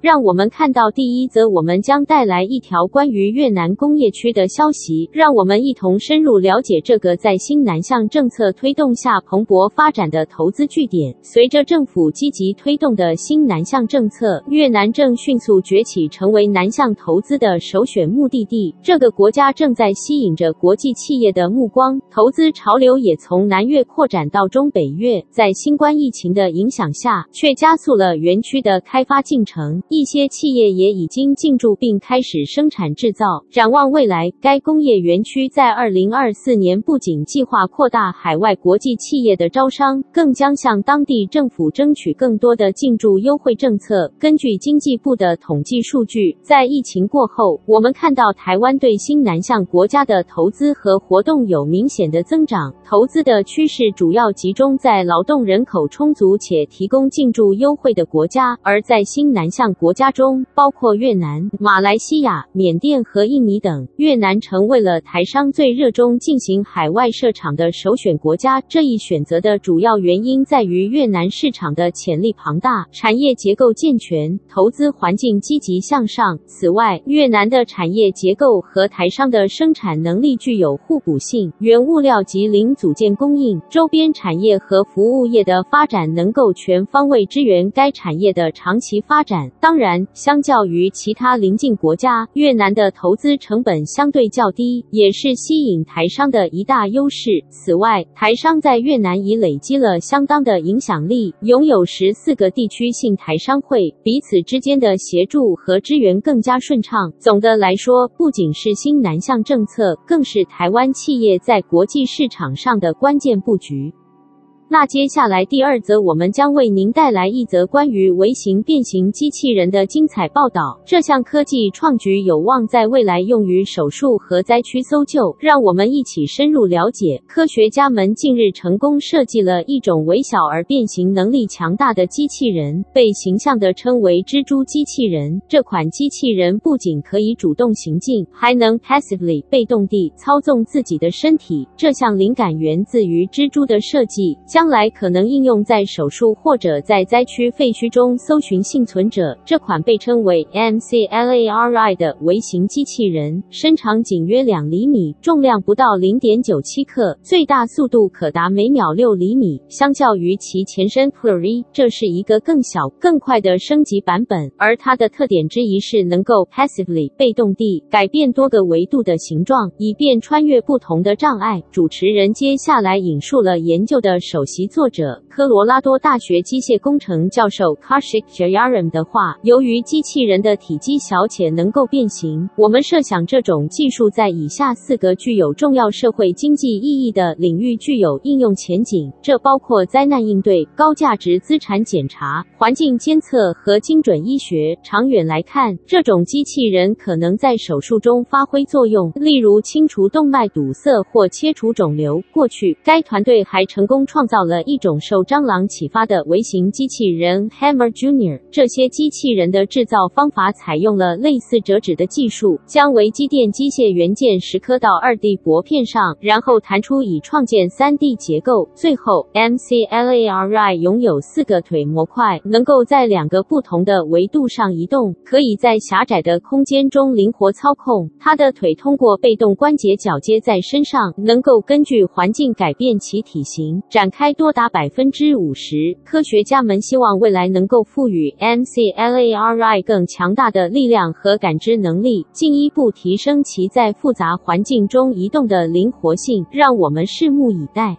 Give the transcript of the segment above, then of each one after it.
让我们看到第一则，我们将带来一条关于越南工业区的消息。让我们一同深入了解这个在新南向政策推动下蓬勃发展的投资据点。随着政府积极推动的新南向政策，越南正迅速崛起，成为南向投资的首选目的地。这个国家正在吸引着国际企业的目光，投资潮流也从南越扩展到中北越。在新冠疫情的影响下，却加速了园区的开发进程。一些企业也已经进驻并开始生产制造。展望未来，该工业园区在二零二四年不仅计划扩大海外国际企业的招商，更将向当地政府争取更多的进驻优惠政策。根据经济部的统计数据，在疫情过后，我们看到台湾对新南向国家的投资和活动有明显的增长。投资的趋势主要集中在劳动人口充足且提供进驻优惠的国家，而在新南向国家中，包括越南、马来西亚、缅甸和印尼等，越南成为了台商最热衷进行海外设厂的首选国家。这一选择的主要原因在于越南市场的潜力庞大，产业结构健全，投资环境积极向上。此外，越南的产业结构和台商的生产能力具有互补性，原物料及零组件供应、周边产业和服务业的发展能够全方位支援该产业的长期发展。当然，相较于其他邻近国家，越南的投资成本相对较低，也是吸引台商的一大优势。此外，台商在越南已累积了相当的影响力，拥有十四个地区性台商会，彼此之间的协助和支援更加顺畅。总的来说，不仅是新南向政策，更是台湾企业在国际市场上的关键布局。那接下来第二则，我们将为您带来一则关于微型变形机器人的精彩报道。这项科技创举有望在未来用于手术和灾区搜救。让我们一起深入了解。科学家们近日成功设计了一种微小而变形能力强大的机器人，被形象地称为“蜘蛛机器人”。这款机器人不仅可以主动行进，还能 passively 被动地操纵自己的身体。这项灵感源自于蜘蛛的设计。将来可能应用在手术或者在灾区废墟中搜寻幸存者。这款被称为 MCLARI 的微型机器人，身长仅约两厘米，重量不到零点九七克，最大速度可达每秒六厘米。相较于其前身 Pluri，这是一个更小、更快的升级版本。而它的特点之一是能够 passively 被动地改变多个维度的形状，以便穿越不同的障碍。主持人接下来引述了研究的首席作者科罗拉多大学机械工程教授 Karshik Jayaram 的话：“由于机器人的体积小且能够变形，我们设想这种技术在以下四个具有重要社会经济意义的领域具有应用前景。这包括灾难应对、高价值资产检查、环境监测和精准医学。长远来看，这种机器人可能在手术中发挥作用，例如清除动脉堵塞或切除肿瘤。过去，该团队还成功创造。”到了一种受蟑螂启发的微型机器人 Hammer Junior。这些机器人的制造方法采用了类似折纸的技术，将微机电机械元件蚀刻到二 D 薄片上，然后弹出以创建三 D 结构。最后，MCLARI 拥有四个腿模块，能够在两个不同的维度上移动，可以在狭窄的空间中灵活操控。它的腿通过被动关节绞接在身上，能够根据环境改变其体型，展开。多达百分之五十。科学家们希望未来能够赋予 MCLARI 更强大的力量和感知能力，进一步提升其在复杂环境中移动的灵活性。让我们拭目以待。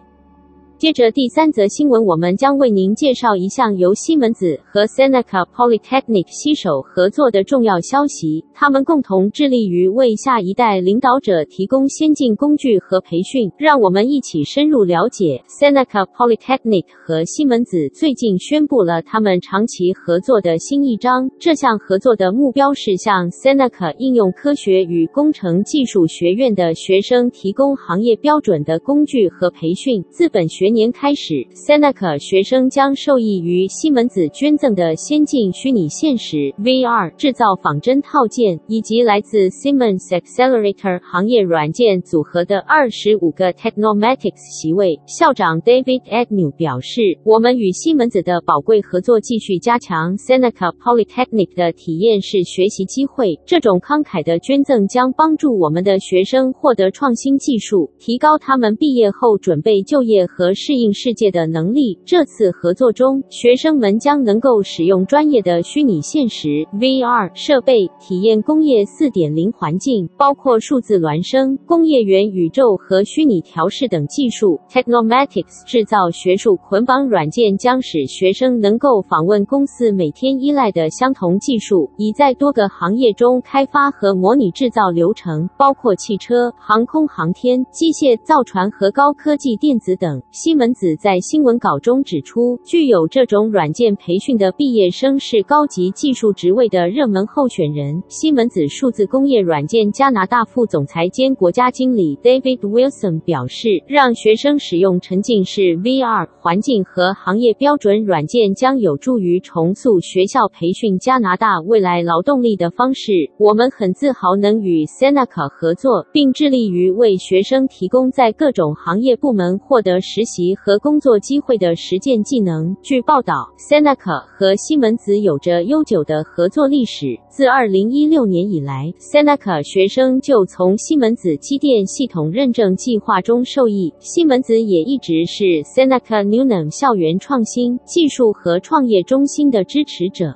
接着第三则新闻，我们将为您介绍一项由西门子和 Seneca Polytechnic 携手合作的重要消息。他们共同致力于为下一代领导者提供先进工具和培训。让我们一起深入了解 Seneca Polytechnic 和西门子最近宣布了他们长期合作的新一章。这项合作的目标是向 Seneca 应用科学与工程技术学院的学生提供行业标准的工具和培训。自本学年开始，Seneca 学生将受益于西门子捐赠的先进虚拟现实 VR 制造仿真套件，以及来自 Siemens Accelerator 行业软件组合的二十五个 Technomatics 席位。校长 David Agnew 表示：“我们与西门子的宝贵合作继续加强 Seneca Polytechnic 的体验式学习机会。这种慷慨的捐赠将帮助我们的学生获得创新技术，提高他们毕业后准备就业和。”适应世界的能力。这次合作中，学生们将能够使用专业的虚拟现实 （VR） 设备，体验工业4.0环境，包括数字孪生、工业元宇宙和虚拟调试等技术。Technomatics 制造学术捆绑软件将使学生能够访问公司每天依赖的相同技术，已在多个行业中开发和模拟制造流程，包括汽车、航空航天、机械造船和高科技电子等。西门子在新闻稿中指出，具有这种软件培训的毕业生是高级技术职位的热门候选人。西门子数字工业软件加拿大副总裁兼国家经理 David Wilson 表示，让学生使用沉浸式 VR 环境和行业标准软件将有助于重塑学校培训加拿大未来劳动力的方式。我们很自豪能与 Seneca 合作，并致力于为学生提供在各种行业部门获得实习。和工作机会的实践技能。据报道，Seneca 和西门子有着悠久的合作历史。自2016年以来，Seneca 学生就从西门子机电系统认证计划中受益。西门子也一直是 Seneca Newnam 校园创新、技术和创业中心的支持者。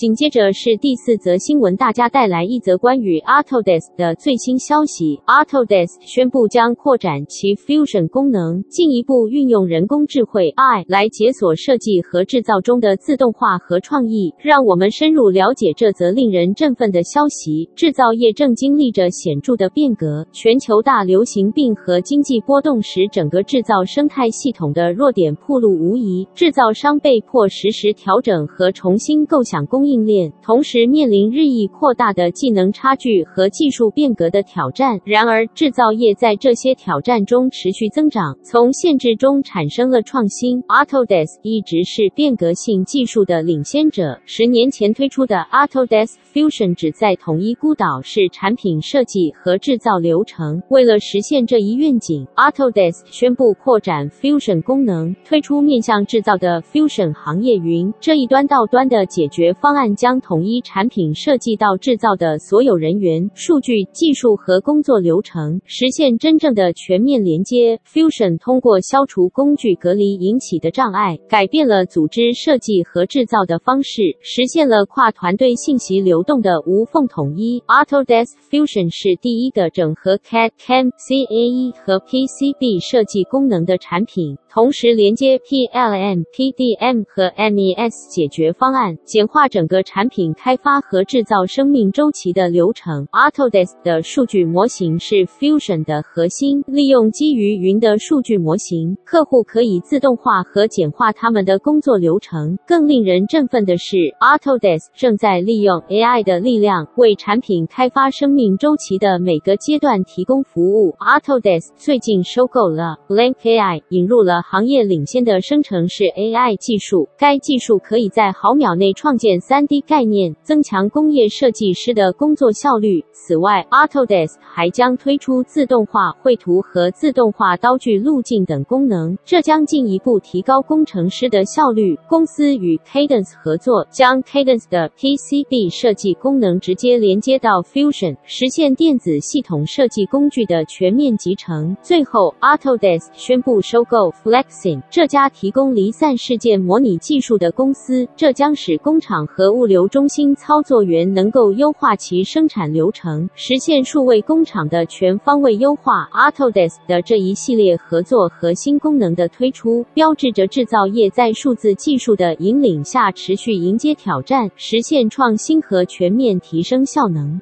紧接着是第四则新闻，大家带来一则关于 Autodesk 的最新消息。Autodesk 宣布将扩展其 Fusion 功能，进一步运用人工智慧 AI 来解锁设计和制造中的自动化和创意。让我们深入了解这则令人振奋的消息。制造业正经历着显著的变革，全球大流行病和经济波动使整个制造生态系统的弱点暴露无遗，制造商被迫实时调整和重新构想工艺。应链同时面临日益扩大的技能差距和技术变革的挑战。然而，制造业在这些挑战中持续增长，从限制中产生了创新。Autodesk 一直是变革性技术的领先者。十年前推出的 Autodesk Fusion 旨在统一孤岛式产品设计和制造流程。为了实现这一愿景，Autodesk 宣布扩展 Fusion 功能，推出面向制造的 Fusion 行业云这一端到端的解决方案。将统一产品设计到制造的所有人员、数据、技术和工作流程，实现真正的全面连接。Fusion 通过消除工具隔离引起的障碍，改变了组织设计和制造的方式，实现了跨团队信息流动的无缝统一。Autodesk Fusion 是第一个整合 CAD、CAM、CAE 和 PCB 设计功能的产品。同时连接 PLM、PDM 和 MES 解决方案，简化整整个产品开发和制造生命周期的流程。Autodesk 的数据模型是 Fusion 的核心，利用基于云的数据模型，客户可以自动化和简化他们的工作流程。更令人振奋的是，Autodesk 正在利用 AI 的力量，为产品开发生命周期的每个阶段提供服务。Autodesk 最近收购了 Blank AI，引入了。行业领先的生成式 AI 技术，该技术可以在毫秒内创建 3D 概念，增强工业设计师的工作效率。此外，Autodesk 还将推出自动化绘图和自动化刀具路径等功能，这将进一步提高工程师的效率。公司与 Cadence 合作，将 Cadence 的 PCB 设计功能直接连接到 Fusion，实现电子系统设计工具的全面集成。最后，Autodesk 宣布收购。Flexim 这家提供离散事件模拟技术的公司，这将使工厂和和物流中心操作员能够优化其生产流程，实现数位工厂的全方位优化。Autodesk 的这一系列合作和新功能的推出，标志着制造业在数字技术的引领下持续迎接挑战，实现创新和全面提升效能。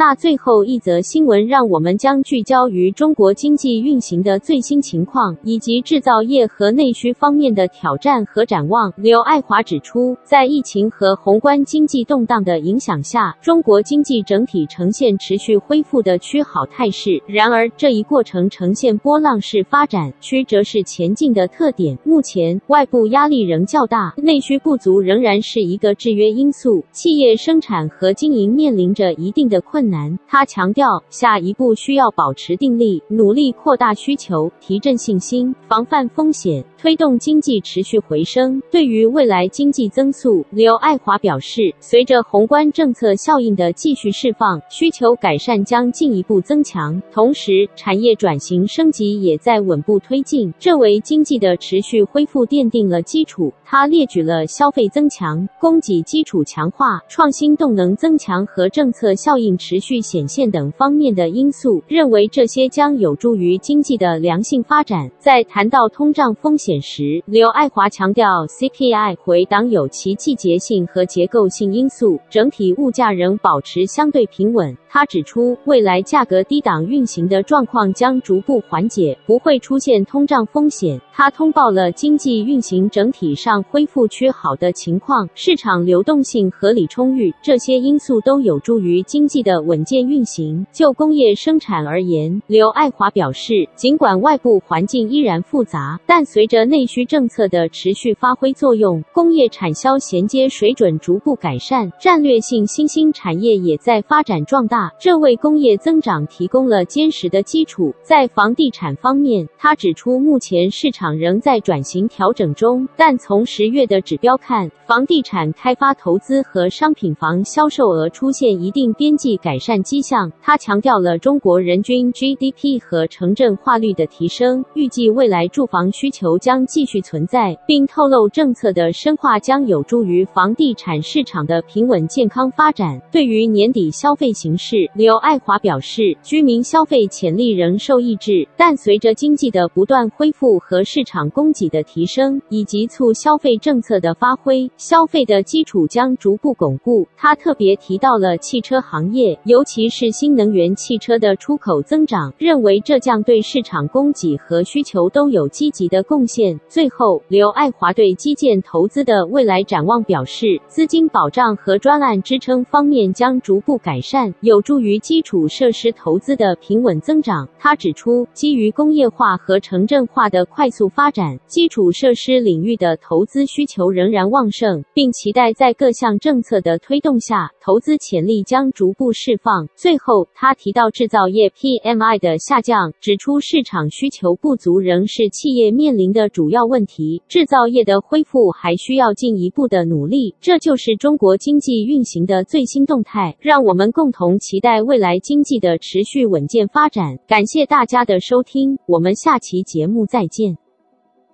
那最后一则新闻，让我们将聚焦于中国经济运行的最新情况，以及制造业和内需方面的挑战和展望。刘爱华指出，在疫情和宏观经济动荡的影响下，中国经济整体呈现持续恢复的趋好态势。然而，这一过程呈现波浪式发展，曲折式前进的特点。目前，外部压力仍较大，内需不足仍然是一个制约因素，企业生产和经营面临着一定的困难。难，他强调，下一步需要保持定力，努力扩大需求，提振信心，防范风险，推动经济持续回升。对于未来经济增速，刘爱华表示，随着宏观政策效应的继续释放，需求改善将进一步增强。同时，产业转型升级也在稳步推进，这为经济的持续恢复奠定了基础。他列举了消费增强、供给基础强化、创新动能增强和政策效应持续。显现等方面的因素，认为这些将有助于经济的良性发展。在谈到通胀风险时，刘爱华强调，CPI 回档有其季节性和结构性因素，整体物价仍保持相对平稳。他指出，未来价格低档运行的状况将逐步缓解，不会出现通胀风险。他通报了经济运行整体上恢复趋好的情况，市场流动性合理充裕，这些因素都有助于经济的稳健运行。就工业生产而言，刘爱华表示，尽管外部环境依然复杂，但随着内需政策的持续发挥作用，工业产销衔接水准逐步改善，战略性新兴产业也在发展壮大，这为工业增长提供了坚实的基础。在房地产方面，他指出，目前市场仍在转型调整中，但从十月的指标看，房地产开发投资和商品房销售额出现一定边际改善迹象。他强调了中国人均 GDP 和城镇化率的提升，预计未来住房需求将将继续存在，并透露政策的深化将有助于房地产市场的平稳健康发展。对于年底消费形势，刘爱华表示，居民消费潜力仍受抑制，但随着经济的不断恢复和市场供给的提升，以及促消费政策的发挥。消费的基础将逐步巩固。他特别提到了汽车行业，尤其是新能源汽车的出口增长，认为这将对市场供给和需求都有积极的贡献。最后，刘爱华对基建投资的未来展望表示，资金保障和专案支撑方面将逐步改善，有助于基础设施投资的平稳增长。他指出，基于工业化和城镇化的快速发展，基础设施领域的投资需求仍然旺盛。并期待在各项政策的推动下，投资潜力将逐步释放。最后，他提到制造业 PMI 的下降，指出市场需求不足仍是企业面临的主要问题，制造业的恢复还需要进一步的努力。这就是中国经济运行的最新动态，让我们共同期待未来经济的持续稳健发展。感谢大家的收听，我们下期节目再见。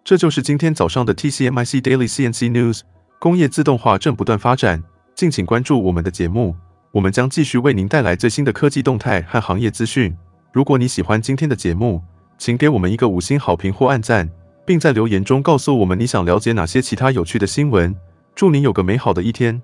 这就是今天早上的 TCMIC Daily CNC News。工业自动化正不断发展，敬请关注我们的节目，我们将继续为您带来最新的科技动态和行业资讯。如果你喜欢今天的节目，请给我们一个五星好评或按赞，并在留言中告诉我们你想了解哪些其他有趣的新闻。祝你有个美好的一天！